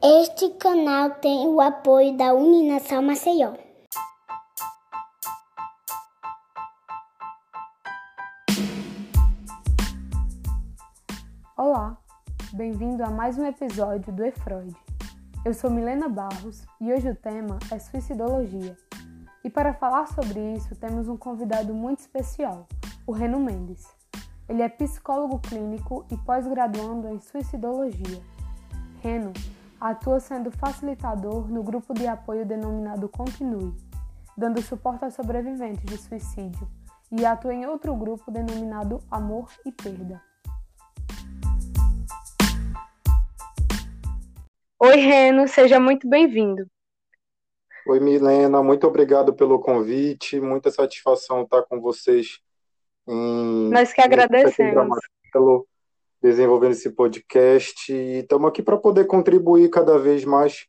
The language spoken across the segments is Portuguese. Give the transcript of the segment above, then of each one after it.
Este canal tem o apoio da Uninação Maceió. Olá, bem-vindo a mais um episódio do E-Freud. Eu sou Milena Barros e hoje o tema é suicidologia. E para falar sobre isso, temos um convidado muito especial, o Reno Mendes. Ele é psicólogo clínico e pós-graduando em suicidologia. Reno atua sendo facilitador no grupo de apoio denominado Continue, dando suporte aos sobreviventes de suicídio, e atua em outro grupo denominado Amor e Perda. Oi, Reno, seja muito bem-vindo. Oi, Milena, muito obrigado pelo convite, muita satisfação estar com vocês em. Nós que agradecemos. Pelo desenvolvendo esse podcast e estamos aqui para poder contribuir cada vez mais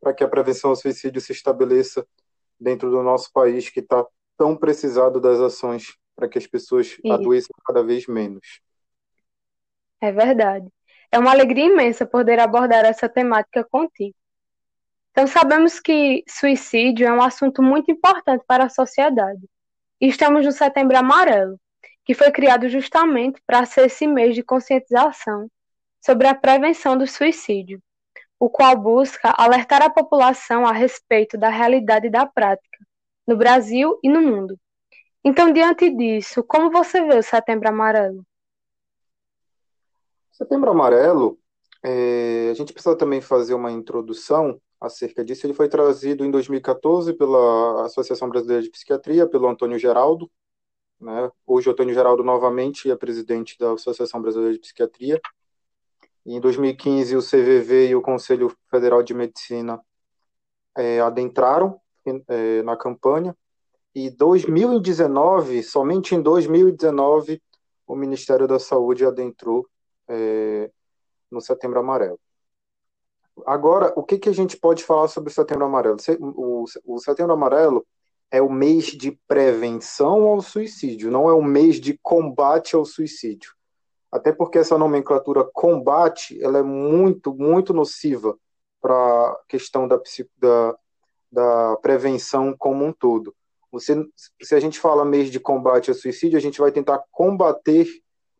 para que a prevenção ao suicídio se estabeleça dentro do nosso país que está tão precisado das ações para que as pessoas adoeçam cada vez menos. É verdade. É uma alegria imensa poder abordar essa temática contigo. Então, sabemos que suicídio é um assunto muito importante para a sociedade. E estamos no Setembro Amarelo, que foi criado justamente para ser esse mês de conscientização sobre a prevenção do suicídio, o qual busca alertar a população a respeito da realidade da prática, no Brasil e no mundo. Então, diante disso, como você vê o Setembro Amarelo? Setembro Amarelo, é, a gente precisa também fazer uma introdução acerca disso. Ele foi trazido em 2014 pela Associação Brasileira de Psiquiatria, pelo Antônio Geraldo. Né? Hoje, Antônio Geraldo novamente é presidente da Associação Brasileira de Psiquiatria. Em 2015, o CVV e o Conselho Federal de Medicina é, adentraram é, na campanha. E 2019, somente em 2019, o Ministério da Saúde adentrou é, no Setembro Amarelo. Agora, o que, que a gente pode falar sobre o Setembro Amarelo? O, o Setembro Amarelo é o mês de prevenção ao suicídio, não é o mês de combate ao suicídio. Até porque essa nomenclatura combate, ela é muito, muito nociva para a questão da, da, da prevenção como um todo. Você, se a gente fala mês de combate ao suicídio, a gente vai tentar combater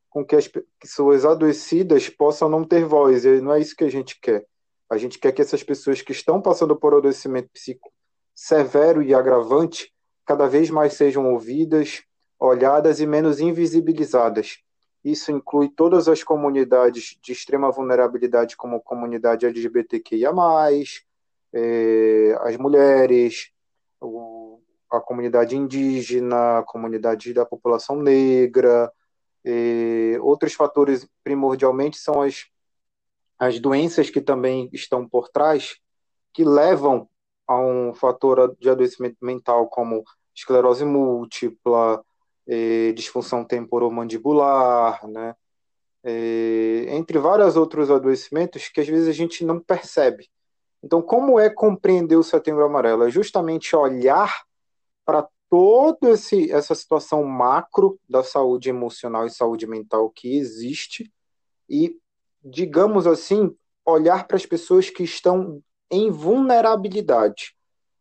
com que as pessoas adoecidas possam não ter voz, e não é isso que a gente quer. A gente quer que essas pessoas que estão passando por adoecimento psíquico severo e agravante cada vez mais sejam ouvidas, olhadas e menos invisibilizadas. Isso inclui todas as comunidades de extrema vulnerabilidade, como a comunidade LGBTQIA, é, as mulheres, a comunidade indígena, a comunidade da população negra, e outros fatores, primordialmente, são as, as doenças que também estão por trás, que levam a um fator de adoecimento mental, como esclerose múltipla, eh, disfunção temporomandibular, né? Eh, entre vários outros adoecimentos que às vezes a gente não percebe. Então, como é compreender o Setembro Amarelo? É justamente olhar para toda essa situação macro da saúde emocional e saúde mental que existe e, digamos assim, olhar para as pessoas que estão em vulnerabilidade.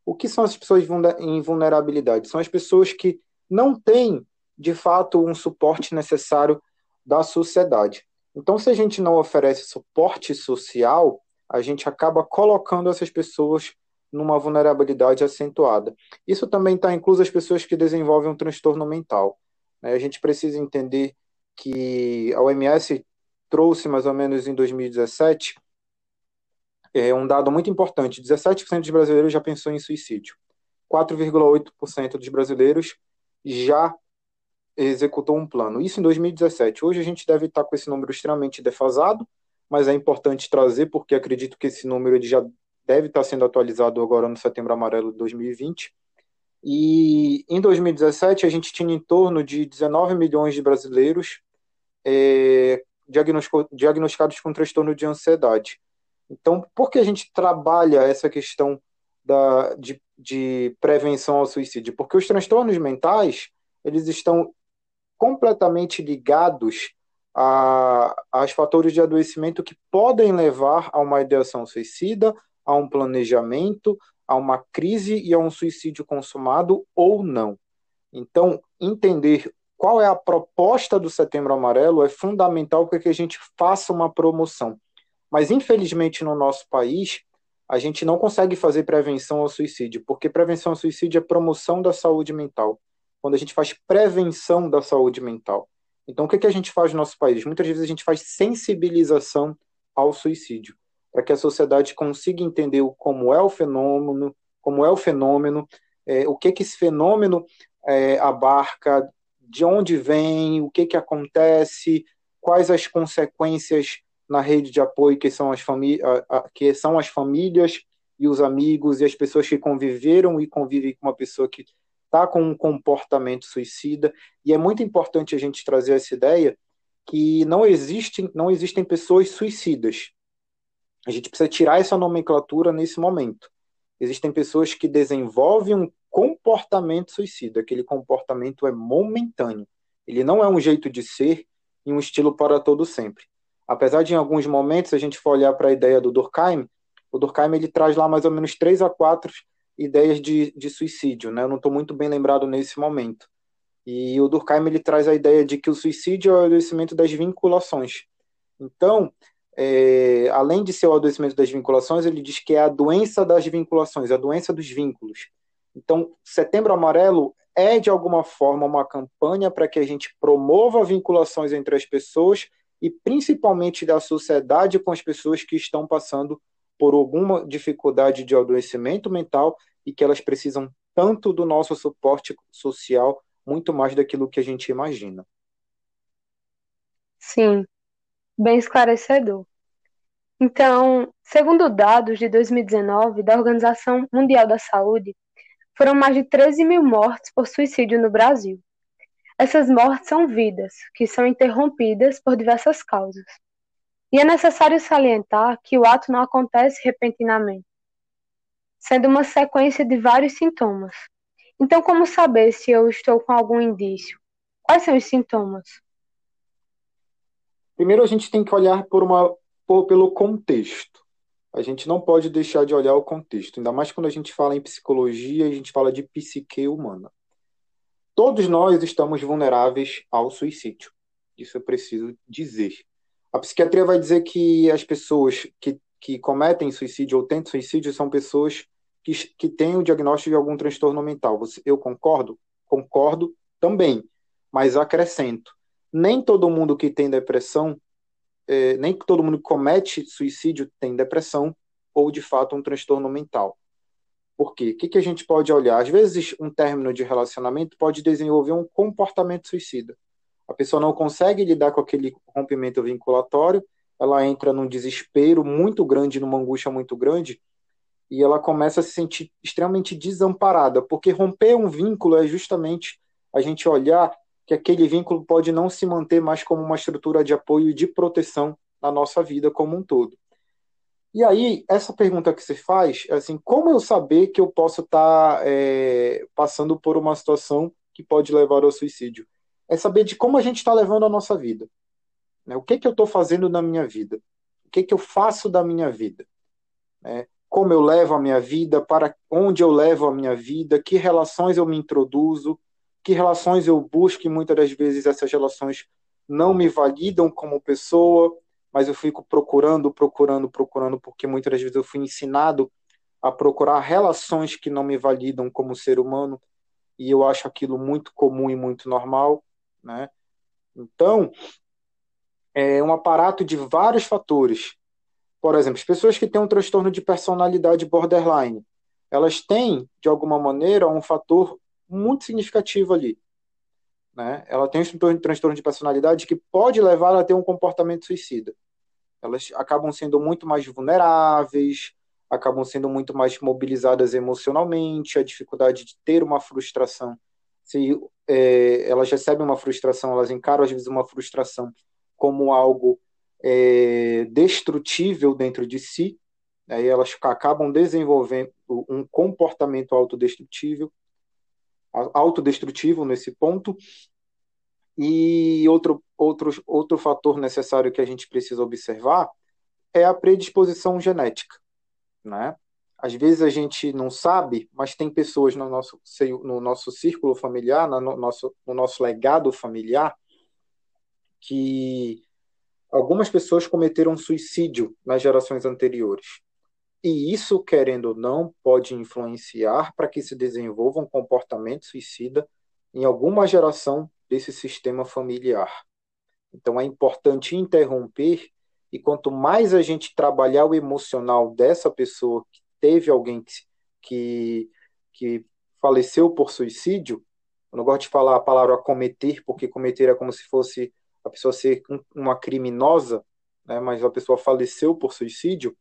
O que são as pessoas em vulnerabilidade? São as pessoas que não têm, de fato, um suporte necessário da sociedade. Então, se a gente não oferece suporte social, a gente acaba colocando essas pessoas numa vulnerabilidade acentuada. Isso também está incluso as pessoas que desenvolvem um transtorno mental. Né? A gente precisa entender que a OMS trouxe mais ou menos em 2017 é um dado muito importante: 17% dos brasileiros já pensou em suicídio, 4,8% dos brasileiros já executou um plano. Isso em 2017. Hoje a gente deve estar com esse número extremamente defasado, mas é importante trazer porque acredito que esse número ele já deve estar sendo atualizado agora no Setembro Amarelo de 2020. E em 2017 a gente tinha em torno de 19 milhões de brasileiros é, diagnosticados com transtorno de ansiedade. Então, por que a gente trabalha essa questão da, de, de prevenção ao suicídio? Porque os transtornos mentais eles estão completamente ligados a, as fatores de adoecimento que podem levar a uma ideação suicida, a um planejamento, a uma crise e a um suicídio consumado ou não. Então, entender qual é a proposta do Setembro Amarelo é fundamental para que a gente faça uma promoção. Mas, infelizmente, no nosso país, a gente não consegue fazer prevenção ao suicídio, porque prevenção ao suicídio é promoção da saúde mental. Quando a gente faz prevenção da saúde mental. Então, o que, que a gente faz no nosso país? Muitas vezes a gente faz sensibilização ao suicídio, para que a sociedade consiga entender como é o fenômeno, como é o fenômeno, é, o que, que esse fenômeno é, abarca, de onde vem, o que, que acontece, quais as consequências na rede de apoio que são as, que são as famílias e os amigos e as pessoas que conviveram e convivem com uma pessoa que está com um comportamento suicida. E é muito importante a gente trazer essa ideia que não existem, não existem pessoas suicidas. A gente precisa tirar essa nomenclatura nesse momento. Existem pessoas que desenvolvem um comportamento suicida. Aquele comportamento é momentâneo. Ele não é um jeito de ser e um estilo para todo sempre. Apesar de em alguns momentos a gente for olhar para a ideia do Durkheim, o Durkheim ele traz lá mais ou menos três a quatro ideias de, de suicídio, né? Eu não estou muito bem lembrado nesse momento. E o Durkheim ele traz a ideia de que o suicídio é o adoecimento das vinculações. Então, é, além de ser o adoecimento das vinculações, ele diz que é a doença das vinculações, a doença dos vínculos. Então, Setembro Amarelo é, de alguma forma, uma campanha para que a gente promova vinculações entre as pessoas e, principalmente, da sociedade com as pessoas que estão passando por alguma dificuldade de adoecimento mental e que elas precisam tanto do nosso suporte social, muito mais daquilo que a gente imagina. Sim, bem esclarecedor. Então, segundo dados de 2019 da Organização Mundial da Saúde, foram mais de 13 mil mortes por suicídio no Brasil. Essas mortes são vidas que são interrompidas por diversas causas. E é necessário salientar que o ato não acontece repentinamente, sendo uma sequência de vários sintomas. Então, como saber se eu estou com algum indício? Quais são os sintomas? Primeiro, a gente tem que olhar por uma, por, pelo contexto. A gente não pode deixar de olhar o contexto, ainda mais quando a gente fala em psicologia a gente fala de psique humana. Todos nós estamos vulneráveis ao suicídio. Isso eu preciso dizer. A psiquiatria vai dizer que as pessoas que, que cometem suicídio ou tentam suicídio são pessoas que, que têm o diagnóstico de algum transtorno mental. Eu concordo? Concordo também, mas acrescento. Nem todo mundo que tem depressão, é, nem todo mundo que comete suicídio tem depressão ou de fato um transtorno mental. Por quê? O que, que a gente pode olhar? Às vezes, um término de relacionamento pode desenvolver um comportamento suicida a pessoa não consegue lidar com aquele rompimento vinculatório, ela entra num desespero muito grande, numa angústia muito grande, e ela começa a se sentir extremamente desamparada, porque romper um vínculo é justamente a gente olhar que aquele vínculo pode não se manter mais como uma estrutura de apoio e de proteção na nossa vida como um todo. E aí, essa pergunta que você faz, é assim, como eu saber que eu posso estar tá, é, passando por uma situação que pode levar ao suicídio? é saber de como a gente está levando a nossa vida. Né? O que, que eu estou fazendo na minha vida? O que, que eu faço da minha vida? Né? Como eu levo a minha vida? Para onde eu levo a minha vida? Que relações eu me introduzo? Que relações eu busco? E muitas das vezes essas relações não me validam como pessoa, mas eu fico procurando, procurando, procurando, porque muitas das vezes eu fui ensinado a procurar relações que não me validam como ser humano, e eu acho aquilo muito comum e muito normal. Né? Então, é um aparato de vários fatores. Por exemplo, as pessoas que têm um transtorno de personalidade borderline, elas têm, de alguma maneira, um fator muito significativo ali. Né? Ela tem um transtorno de personalidade que pode levar a ter um comportamento suicida. Elas acabam sendo muito mais vulneráveis, acabam sendo muito mais mobilizadas emocionalmente, a dificuldade de ter uma frustração se é, elas recebem uma frustração, elas encaram às vezes uma frustração como algo é, destrutível dentro de si, aí elas acabam desenvolvendo um comportamento autodestrutível, autodestrutivo nesse ponto, E outro, outro, outro fator necessário que a gente precisa observar é a predisposição genética. Né? Às vezes a gente não sabe, mas tem pessoas no nosso, no nosso círculo familiar, no nosso, no nosso legado familiar, que algumas pessoas cometeram suicídio nas gerações anteriores. E isso, querendo ou não, pode influenciar para que se desenvolva um comportamento suicida em alguma geração desse sistema familiar. Então é importante interromper e quanto mais a gente trabalhar o emocional dessa pessoa que teve alguém que, que, que faleceu por suicídio, eu não gosto de falar a palavra cometer, porque cometer é como se fosse a pessoa ser uma criminosa, né, mas a pessoa faleceu por suicídio,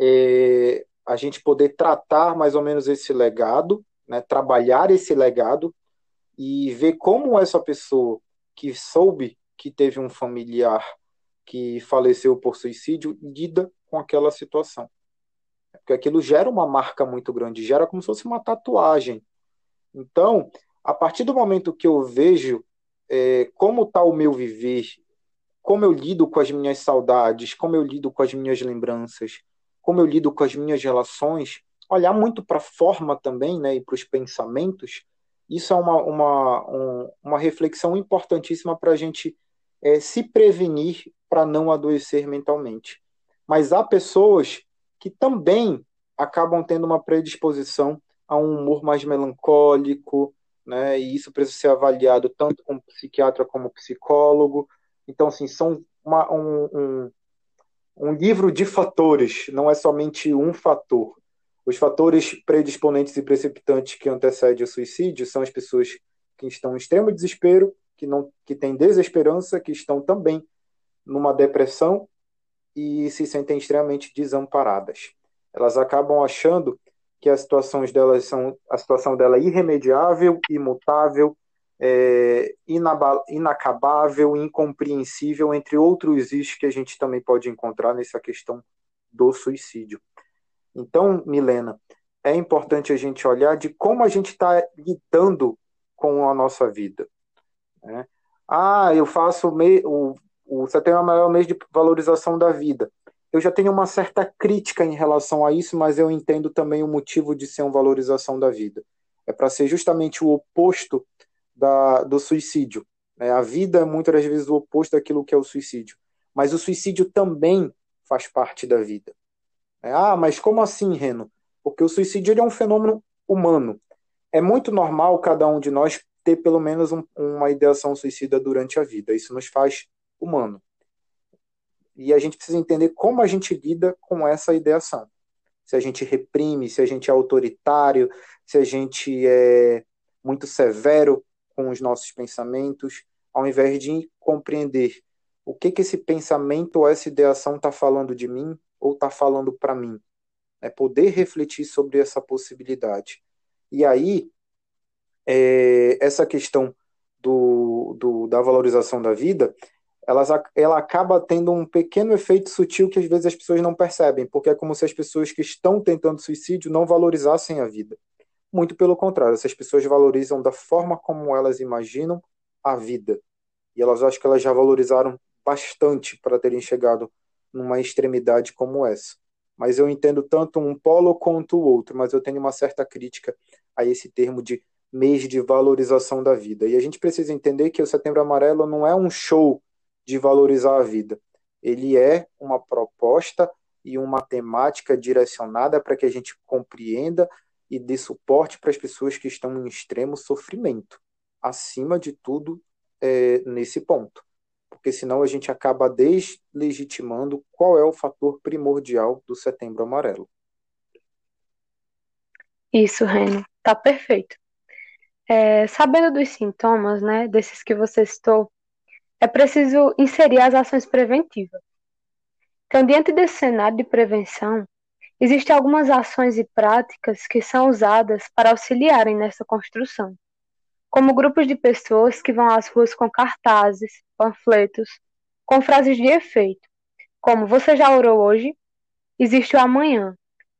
é, a gente poder tratar mais ou menos esse legado, né, trabalhar esse legado e ver como essa pessoa que soube que teve um familiar que faleceu por suicídio lida com aquela situação. Porque aquilo gera uma marca muito grande, gera como se fosse uma tatuagem. Então, a partir do momento que eu vejo é, como está o meu viver, como eu lido com as minhas saudades, como eu lido com as minhas lembranças, como eu lido com as minhas relações, olhar muito para a forma também, né, e para os pensamentos, isso é uma, uma, um, uma reflexão importantíssima para a gente é, se prevenir para não adoecer mentalmente. Mas há pessoas que também acabam tendo uma predisposição a um humor mais melancólico, né? E isso precisa ser avaliado tanto como psiquiatra como psicólogo. Então, assim, são uma, um, um, um livro de fatores, não é somente um fator. Os fatores predisponentes e precipitantes que antecedem o suicídio são as pessoas que estão em extremo desespero, que não que têm desesperança, que estão também numa depressão e se sentem extremamente desamparadas. Elas acabam achando que as situações delas são a situação dela é irremediável, imutável, é, inacabável, incompreensível, entre outros issues que a gente também pode encontrar nessa questão do suicídio. Então, Milena, é importante a gente olhar de como a gente está lidando com a nossa vida. Né? Ah, eu faço me... o, o setembro é o mês de valorização da vida. Eu já tenho uma certa crítica em relação a isso, mas eu entendo também o motivo de ser uma valorização da vida. É para ser justamente o oposto da, do suicídio. Né? A vida é muitas das vezes o oposto daquilo que é o suicídio. Mas o suicídio também faz parte da vida. É, ah, mas como assim, Reno? Porque o suicídio é um fenômeno humano. É muito normal cada um de nós ter pelo menos um, uma ideação suicida durante a vida. Isso nos faz humano. E a gente precisa entender como a gente lida com essa ideação. Se a gente reprime, se a gente é autoritário, se a gente é muito severo com os nossos pensamentos, ao invés de compreender o que, que esse pensamento ou essa ideação está falando de mim ou está falando para mim. É poder refletir sobre essa possibilidade. E aí, é, essa questão do, do, da valorização da vida, ela, ela acaba tendo um pequeno efeito sutil que às vezes as pessoas não percebem, porque é como se as pessoas que estão tentando suicídio não valorizassem a vida. Muito pelo contrário, essas pessoas valorizam da forma como elas imaginam a vida. E elas acham que elas já valorizaram bastante para terem chegado numa extremidade como essa. Mas eu entendo tanto um polo quanto o outro, mas eu tenho uma certa crítica a esse termo de mês de valorização da vida. E a gente precisa entender que o Setembro Amarelo não é um show de valorizar a vida. Ele é uma proposta e uma temática direcionada para que a gente compreenda e dê suporte para as pessoas que estão em extremo sofrimento. Acima de tudo, é, nesse ponto. Porque senão a gente acaba deslegitimando qual é o fator primordial do setembro amarelo. Isso, Reno, tá perfeito. É, sabendo dos sintomas, né, desses que você citou, é preciso inserir as ações preventivas. Então, diante desse cenário de prevenção, existem algumas ações e práticas que são usadas para auxiliarem nessa construção, como grupos de pessoas que vão às ruas com cartazes, panfletos, com frases de efeito, como Você já orou hoje? Existe o amanhã.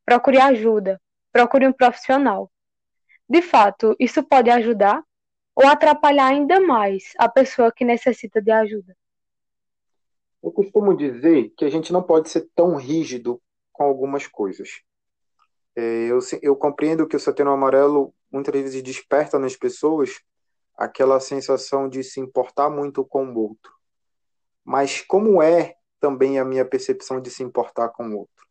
Procure ajuda. Procure um profissional. De fato, isso pode ajudar ou atrapalhar ainda mais a pessoa que necessita de ajuda? Eu costumo dizer que a gente não pode ser tão rígido com algumas coisas. É, eu, eu compreendo que o Setembro Amarelo muitas vezes desperta nas pessoas aquela sensação de se importar muito com o outro. Mas como é também a minha percepção de se importar com o outro?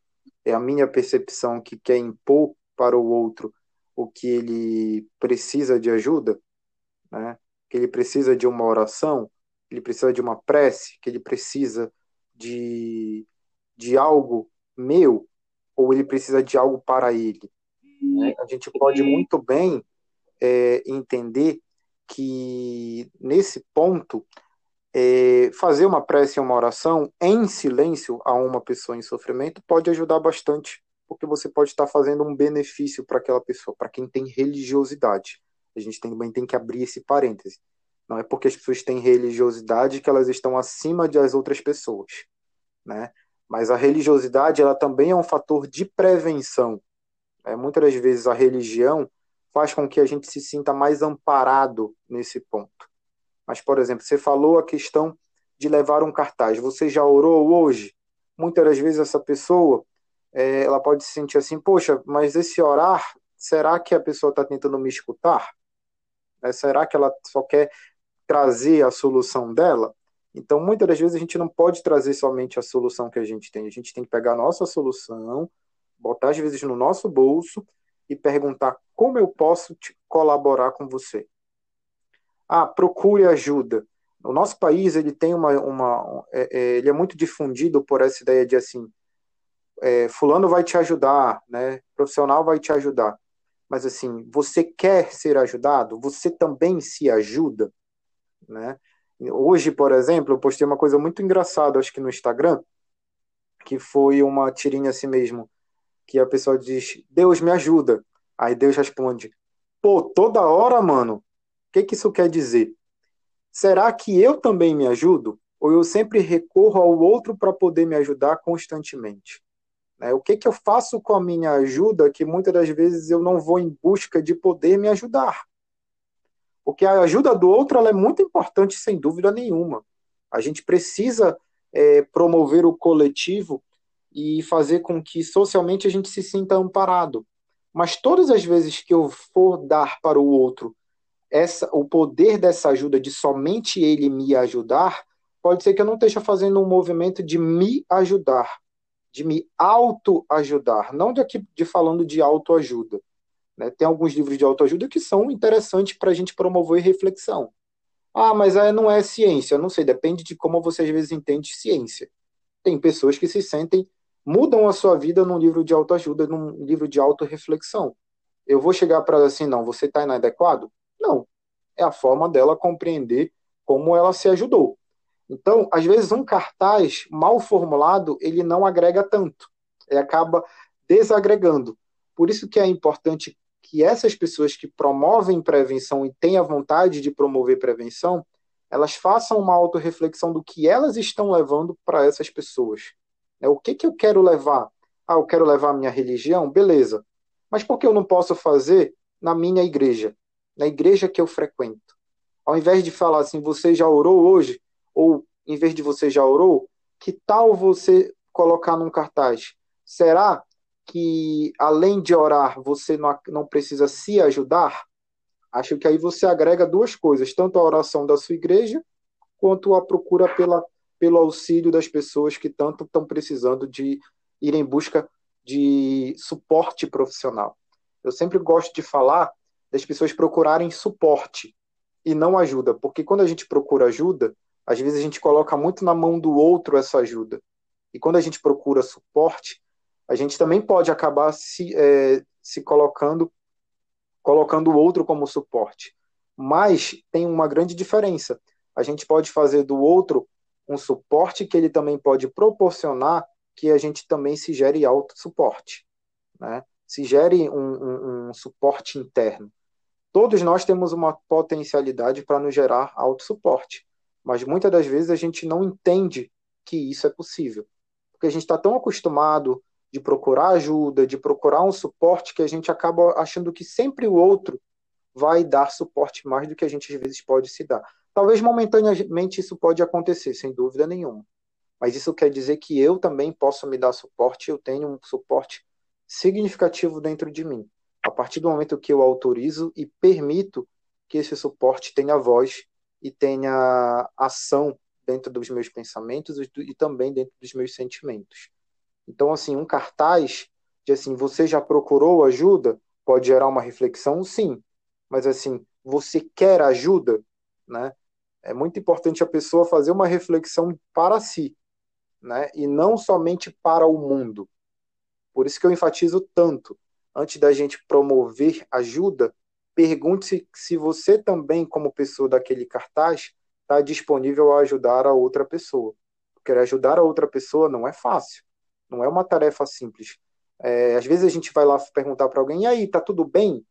É a minha percepção que quer impor para o outro o que ele precisa de ajuda, né? que ele precisa de uma oração, que ele precisa de uma prece, que ele precisa de, de algo meu, ou ele precisa de algo para ele. Né? A gente pode muito bem é, entender que nesse ponto é, fazer uma prece e uma oração em silêncio a uma pessoa em sofrimento pode ajudar bastante, porque você pode estar fazendo um benefício para aquela pessoa, para quem tem religiosidade. A gente também tem que abrir esse parêntese. Não é porque as pessoas têm religiosidade que elas estão acima das outras pessoas, né? Mas a religiosidade ela também é um fator de prevenção. É, muitas das vezes a religião faz com que a gente se sinta mais amparado nesse ponto. Mas, por exemplo, você falou a questão de levar um cartaz. Você já orou hoje? Muitas das vezes essa pessoa é, ela pode se sentir assim, poxa, mas esse orar, será que a pessoa está tentando me escutar? É, será que ela só quer trazer a solução dela? Então, muitas das vezes a gente não pode trazer somente a solução que a gente tem. A gente tem que pegar a nossa solução, botar às vezes no nosso bolso e perguntar como eu posso colaborar com você. Ah, procure ajuda. O nosso país ele tem uma, uma é, é, ele é muito difundido por essa ideia de assim, é, fulano vai te ajudar, né? Profissional vai te ajudar. Mas assim, você quer ser ajudado? Você também se ajuda, né? Hoje, por exemplo, eu postei uma coisa muito engraçada, acho que no Instagram, que foi uma tirinha assim mesmo que a pessoa diz: Deus me ajuda. Aí Deus responde: Pô, toda hora, mano. O que, que isso quer dizer? Será que eu também me ajudo? Ou eu sempre recorro ao outro para poder me ajudar constantemente? Né? O que, que eu faço com a minha ajuda que muitas das vezes eu não vou em busca de poder me ajudar? Porque a ajuda do outro é muito importante, sem dúvida nenhuma. A gente precisa é, promover o coletivo e fazer com que socialmente a gente se sinta amparado. Mas todas as vezes que eu for dar para o outro essa, o poder dessa ajuda de somente ele me ajudar, pode ser que eu não esteja fazendo um movimento de me ajudar, de me auto-ajudar, não de, aqui, de falando de autoajuda. Né? Tem alguns livros de autoajuda que são interessantes para a gente promover reflexão. Ah, mas não é ciência. Não sei, depende de como você às vezes entende ciência. Tem pessoas que se sentem mudam a sua vida num livro de autoajuda, num livro de autorreflexão. Eu vou chegar para assim, não, você está inadequado? Não. É a forma dela compreender como ela se ajudou. Então, às vezes, um cartaz mal formulado, ele não agrega tanto. Ele acaba desagregando. Por isso que é importante que essas pessoas que promovem prevenção e têm a vontade de promover prevenção, elas façam uma autorreflexão do que elas estão levando para essas pessoas. É, o que, que eu quero levar? Ah, eu quero levar a minha religião? Beleza. Mas por que eu não posso fazer na minha igreja? Na igreja que eu frequento. Ao invés de falar assim, você já orou hoje? Ou, em vez de você já orou, que tal você colocar num cartaz? Será que, além de orar, você não, não precisa se ajudar? Acho que aí você agrega duas coisas, tanto a oração da sua igreja, quanto a procura pela pelo auxílio das pessoas que tanto estão precisando de ir em busca de suporte profissional. Eu sempre gosto de falar das pessoas procurarem suporte e não ajuda, porque quando a gente procura ajuda, às vezes a gente coloca muito na mão do outro essa ajuda. E quando a gente procura suporte, a gente também pode acabar se, é, se colocando colocando o outro como suporte. Mas tem uma grande diferença. A gente pode fazer do outro um suporte que ele também pode proporcionar que a gente também se gere auto-suporte, né? se gere um, um, um suporte interno. Todos nós temos uma potencialidade para nos gerar auto-suporte, mas muitas das vezes a gente não entende que isso é possível, porque a gente está tão acostumado de procurar ajuda, de procurar um suporte, que a gente acaba achando que sempre o outro vai dar suporte mais do que a gente às vezes pode se dar. Talvez momentaneamente isso pode acontecer, sem dúvida nenhuma. Mas isso quer dizer que eu também posso me dar suporte, eu tenho um suporte significativo dentro de mim. A partir do momento que eu autorizo e permito que esse suporte tenha voz e tenha ação dentro dos meus pensamentos e também dentro dos meus sentimentos. Então, assim, um cartaz de assim, você já procurou ajuda? Pode gerar uma reflexão, sim. Mas assim, você quer ajuda, né? É muito importante a pessoa fazer uma reflexão para si, né? E não somente para o mundo. Por isso que eu enfatizo tanto. Antes da gente promover ajuda, pergunte-se se você também, como pessoa daquele cartaz, está disponível a ajudar a outra pessoa. Porque ajudar a outra pessoa não é fácil, não é uma tarefa simples. É, às vezes a gente vai lá perguntar para alguém, e aí, tá tudo bem?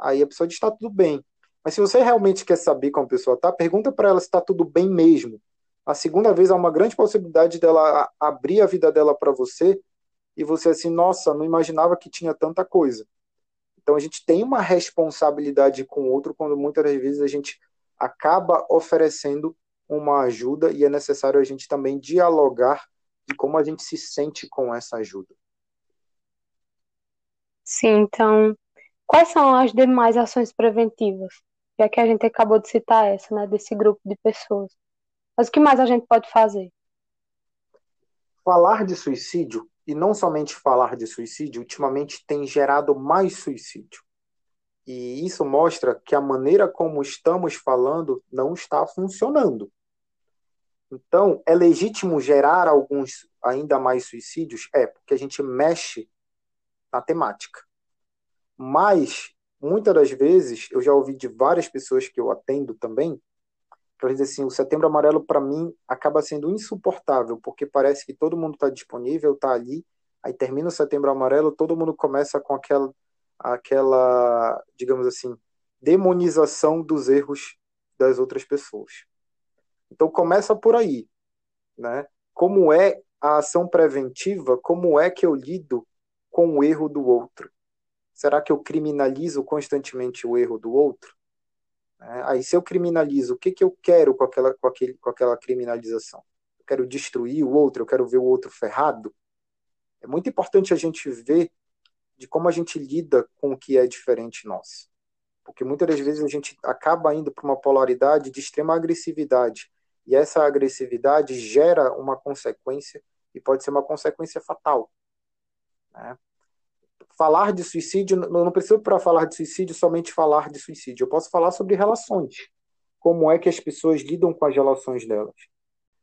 Aí a pessoa diz, tá tudo bem. Mas se você realmente quer saber como a pessoa tá, pergunta para ela se está tudo bem mesmo. A segunda vez há uma grande possibilidade dela abrir a vida dela para você e você assim, nossa, não imaginava que tinha tanta coisa. Então a gente tem uma responsabilidade com o outro quando muitas das vezes a gente acaba oferecendo uma ajuda e é necessário a gente também dialogar de como a gente se sente com essa ajuda. Sim, então, quais são as demais ações preventivas? Já que a gente acabou de citar essa, né, desse grupo de pessoas. Mas o que mais a gente pode fazer? Falar de suicídio, e não somente falar de suicídio, ultimamente tem gerado mais suicídio. E isso mostra que a maneira como estamos falando não está funcionando. Então, é legítimo gerar alguns ainda mais suicídios? É, porque a gente mexe na temática. Mas, muitas das vezes, eu já ouvi de várias pessoas que eu atendo também, que elas dizem assim, o Setembro Amarelo, para mim, acaba sendo insuportável, porque parece que todo mundo está disponível, está ali, aí termina o Setembro Amarelo, todo mundo começa com aquela aquela, digamos assim, demonização dos erros das outras pessoas. Então começa por aí, né? Como é a ação preventiva? Como é que eu lido com o erro do outro? Será que eu criminalizo constantemente o erro do outro? É, aí se eu criminalizo, o que, que eu quero com aquela, com, aquele, com aquela criminalização? Eu quero destruir o outro, eu quero ver o outro ferrado? É muito importante a gente ver de como a gente lida com o que é diferente nosso. Porque muitas das vezes a gente acaba indo para uma polaridade de extrema agressividade. E essa agressividade gera uma consequência, e pode ser uma consequência fatal. Né? Falar de suicídio, não preciso para falar de suicídio somente falar de suicídio. Eu posso falar sobre relações. Como é que as pessoas lidam com as relações delas.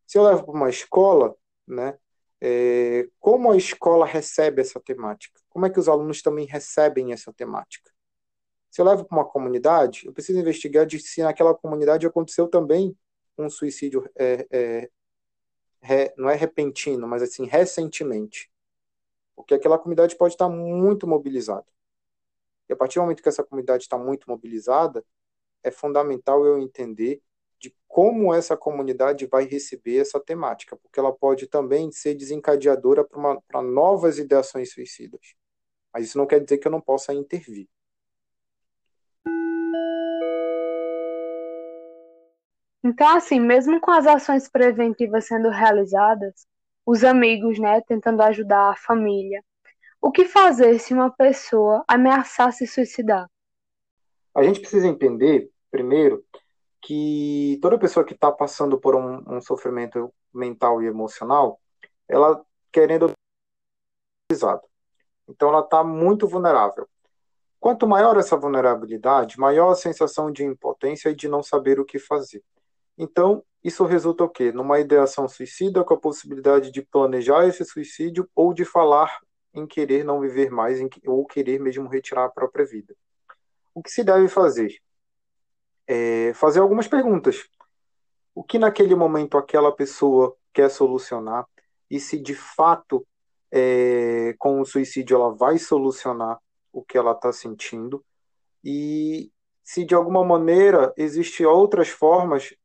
Se eu levo para uma escola, né, é, como a escola recebe essa temática? Como é que os alunos também recebem essa temática? Se eu levo para uma comunidade, eu preciso investigar de se naquela comunidade aconteceu também um suicídio, é, é, não é repentino, mas assim, recentemente. Porque aquela comunidade pode estar muito mobilizada. E a partir do momento que essa comunidade está muito mobilizada, é fundamental eu entender de como essa comunidade vai receber essa temática, porque ela pode também ser desencadeadora para novas ideações suicidas. Mas isso não quer dizer que eu não possa intervir. Então, assim, mesmo com as ações preventivas sendo realizadas, os amigos, né, tentando ajudar a família, o que fazer se uma pessoa ameaçar se suicidar? A gente precisa entender, primeiro, que toda pessoa que está passando por um, um, sofrimento mental e emocional, ela querendo então ela está muito vulnerável. Quanto maior essa vulnerabilidade, maior a sensação de impotência e de não saber o que fazer. Então, isso resulta o quê? Numa ideação suicida com a possibilidade de planejar esse suicídio ou de falar em querer não viver mais ou querer mesmo retirar a própria vida. O que se deve fazer? é, fazer algumas perguntas. O que naquele momento aquela pessoa quer solucionar e se de fato é, com o suicídio ela vai solucionar o que ela está sentindo e se de alguma maneira existem outras formas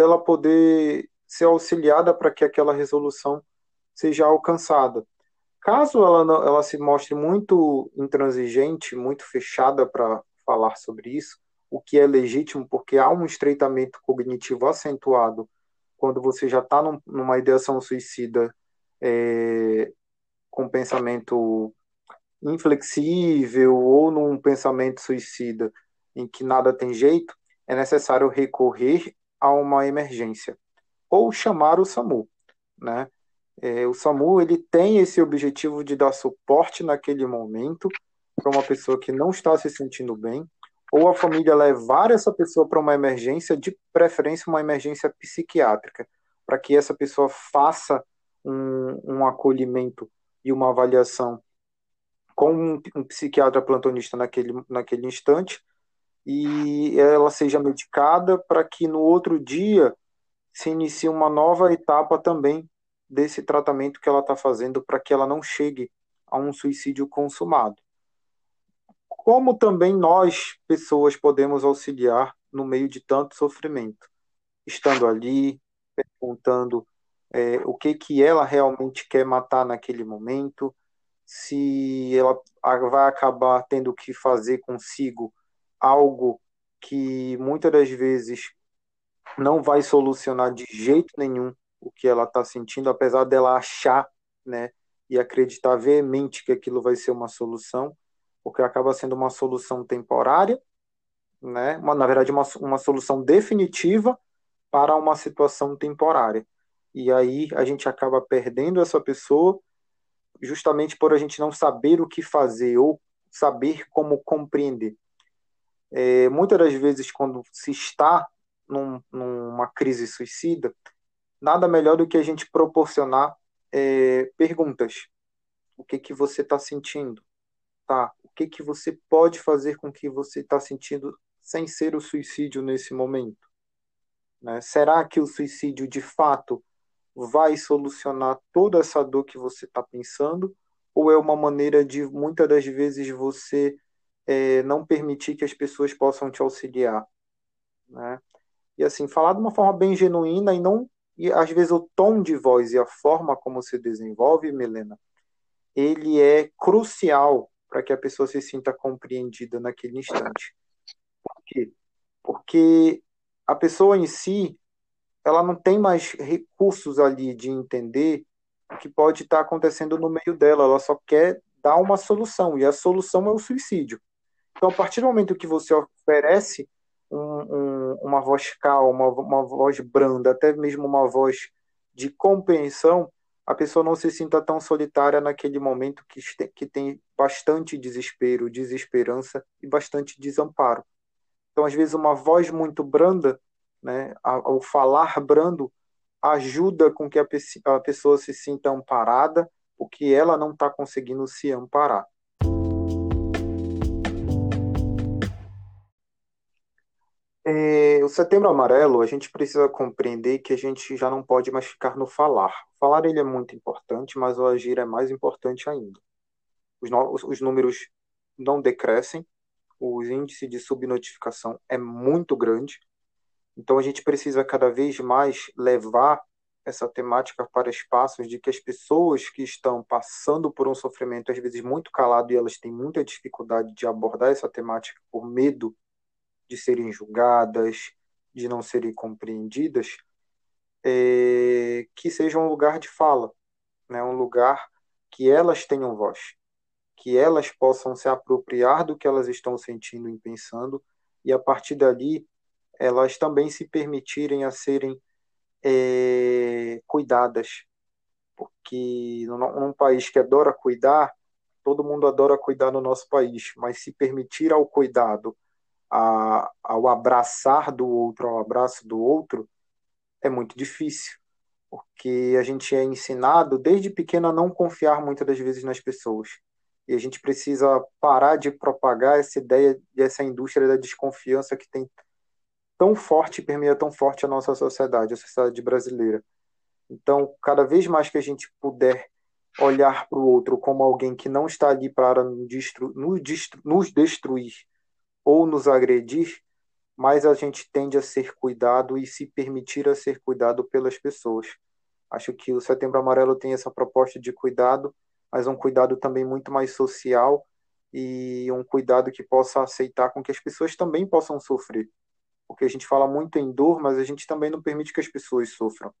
dela poder ser auxiliada para que aquela resolução seja alcançada. Caso ela, ela se mostre muito intransigente, muito fechada para falar sobre isso, o que é legítimo, porque há um estreitamento cognitivo acentuado quando você já está num, numa ideação suicida é, com pensamento inflexível ou num pensamento suicida em que nada tem jeito, é necessário recorrer a uma emergência ou chamar o SAMU, né? É, o SAMU ele tem esse objetivo de dar suporte naquele momento para uma pessoa que não está se sentindo bem, ou a família levar essa pessoa para uma emergência, de preferência uma emergência psiquiátrica, para que essa pessoa faça um, um acolhimento e uma avaliação com um, um psiquiatra plantonista naquele, naquele instante e ela seja medicada para que no outro dia se inicie uma nova etapa também desse tratamento que ela está fazendo para que ela não chegue a um suicídio consumado. Como também nós, pessoas, podemos auxiliar no meio de tanto sofrimento, estando ali, perguntando é, o que que ela realmente quer matar naquele momento, se ela vai acabar tendo que fazer consigo algo que muitas das vezes não vai solucionar de jeito nenhum o que ela está sentindo, apesar dela achar, né, e acreditar veemente que aquilo vai ser uma solução, porque acaba sendo uma solução temporária, né, uma, na verdade uma, uma solução definitiva para uma situação temporária. E aí a gente acaba perdendo essa pessoa justamente por a gente não saber o que fazer ou saber como compreender. É, muitas das vezes, quando se está num, numa crise suicida, nada melhor do que a gente proporcionar é, perguntas. O que que você está sentindo? Tá? O que que você pode fazer com que você está sentindo sem ser o suicídio nesse momento? Né? Será que o suicídio de fato vai solucionar toda essa dor que você está pensando? Ou é uma maneira de muitas das vezes você é, não permitir que as pessoas possam te auxiliar? Né? E assim, falar de uma forma bem genuína e não e às vezes o tom de voz e a forma como se desenvolve, Milena, ele é crucial para que a pessoa se sinta compreendida naquele instante. Por quê? Porque a pessoa em si, ela não tem mais recursos ali de entender o que pode estar acontecendo no meio dela, ela só quer dar uma solução, e a solução é o suicídio. Então, a partir do momento que você oferece um, um, uma voz calma, uma, voz branda, até mesmo uma voz de compreensão, a pessoa não se sinta tão solitária naquele momento que, que tem bastante desespero, desesperança e bastante desamparo. Então, às vezes, uma voz muito branda, né, ao falar brando, ajuda com que a, pessoa se sinta amparada, porque ela não está conseguindo se amparar. É, o Setembro Amarelo, a gente precisa compreender que a gente já não pode mais ficar no falar. Falar ele é muito importante, mas o agir é mais importante ainda. Os, no, os números não decrescem, o índice de subnotificação é muito grande, então a gente precisa cada vez mais levar essa temática para espaços de que as pessoas que estão passando por um sofrimento às vezes muito calado e elas têm muita dificuldade de abordar essa temática por medo de serem julgadas, de não serem compreendidas, é, que seja um lugar de fala, né? um lugar que elas tenham voz, que elas possam se apropriar do que elas estão sentindo e pensando, e a partir dali elas também se permitirem a serem é, cuidadas, porque num, país que adora cuidar, todo mundo adora cuidar no nosso país, mas se permitir ao cuidado a, ao abraçar do outro, ao abraço do outro, é muito difícil, porque a gente é ensinado desde pequeno a não confiar muitas das vezes nas pessoas. E a gente precisa parar de propagar essa ideia dessa indústria da desconfiança que tem tão forte, permeia tão forte a nossa sociedade, a sociedade brasileira. Então, cada vez mais que a gente puder olhar para o outro como alguém que não está ali para nos destruir, ou nos agredir, mais a gente tende a ser cuidado e se permitir a ser cuidado pelas pessoas. Acho que o Setembro Amarelo tem essa proposta de cuidado, mas um cuidado também muito mais social e um cuidado que possa aceitar com que as pessoas também possam sofrer. Porque a gente fala muito em dor, mas a gente também não permite que as pessoas sofram.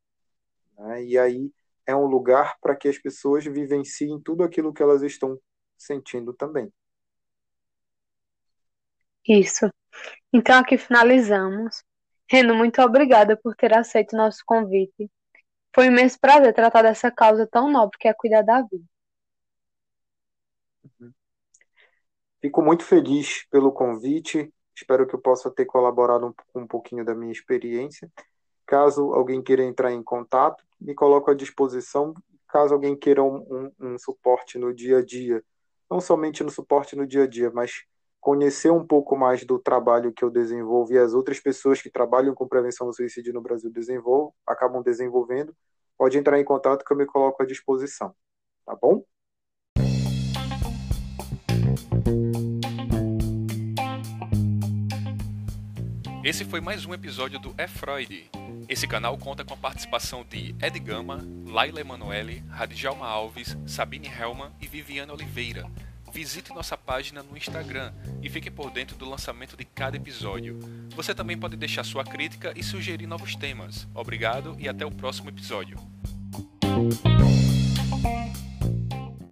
Né? E aí é um lugar para que as pessoas vivenciem tudo aquilo que elas estão sentindo também. Isso. Então aqui finalizamos. Reno, muito obrigada por ter aceito nosso convite. Foi um imenso prazer tratar dessa causa tão nobre que é cuidar da vida. Fico muito feliz pelo convite. Espero que eu possa ter colaborado um, um pouquinho da minha experiência. Caso alguém queira entrar em contato, me coloco à disposição. Caso alguém queira um, um, um suporte no dia a dia, não somente no suporte no dia a dia, mas conhecer um pouco mais do trabalho que eu desenvolvo e as outras pessoas que trabalham com prevenção do suicídio no Brasil desenvolvam, acabam desenvolvendo, pode entrar em contato que eu me coloco à disposição. Tá bom? Esse foi mais um episódio do É Freud. Esse canal conta com a participação de Ed Gama, Laila Emanuele, Radjalma Alves, Sabine Helman e Viviane Oliveira visite nossa página no Instagram e fique por dentro do lançamento de cada episódio. Você também pode deixar sua crítica e sugerir novos temas. Obrigado e até o próximo episódio.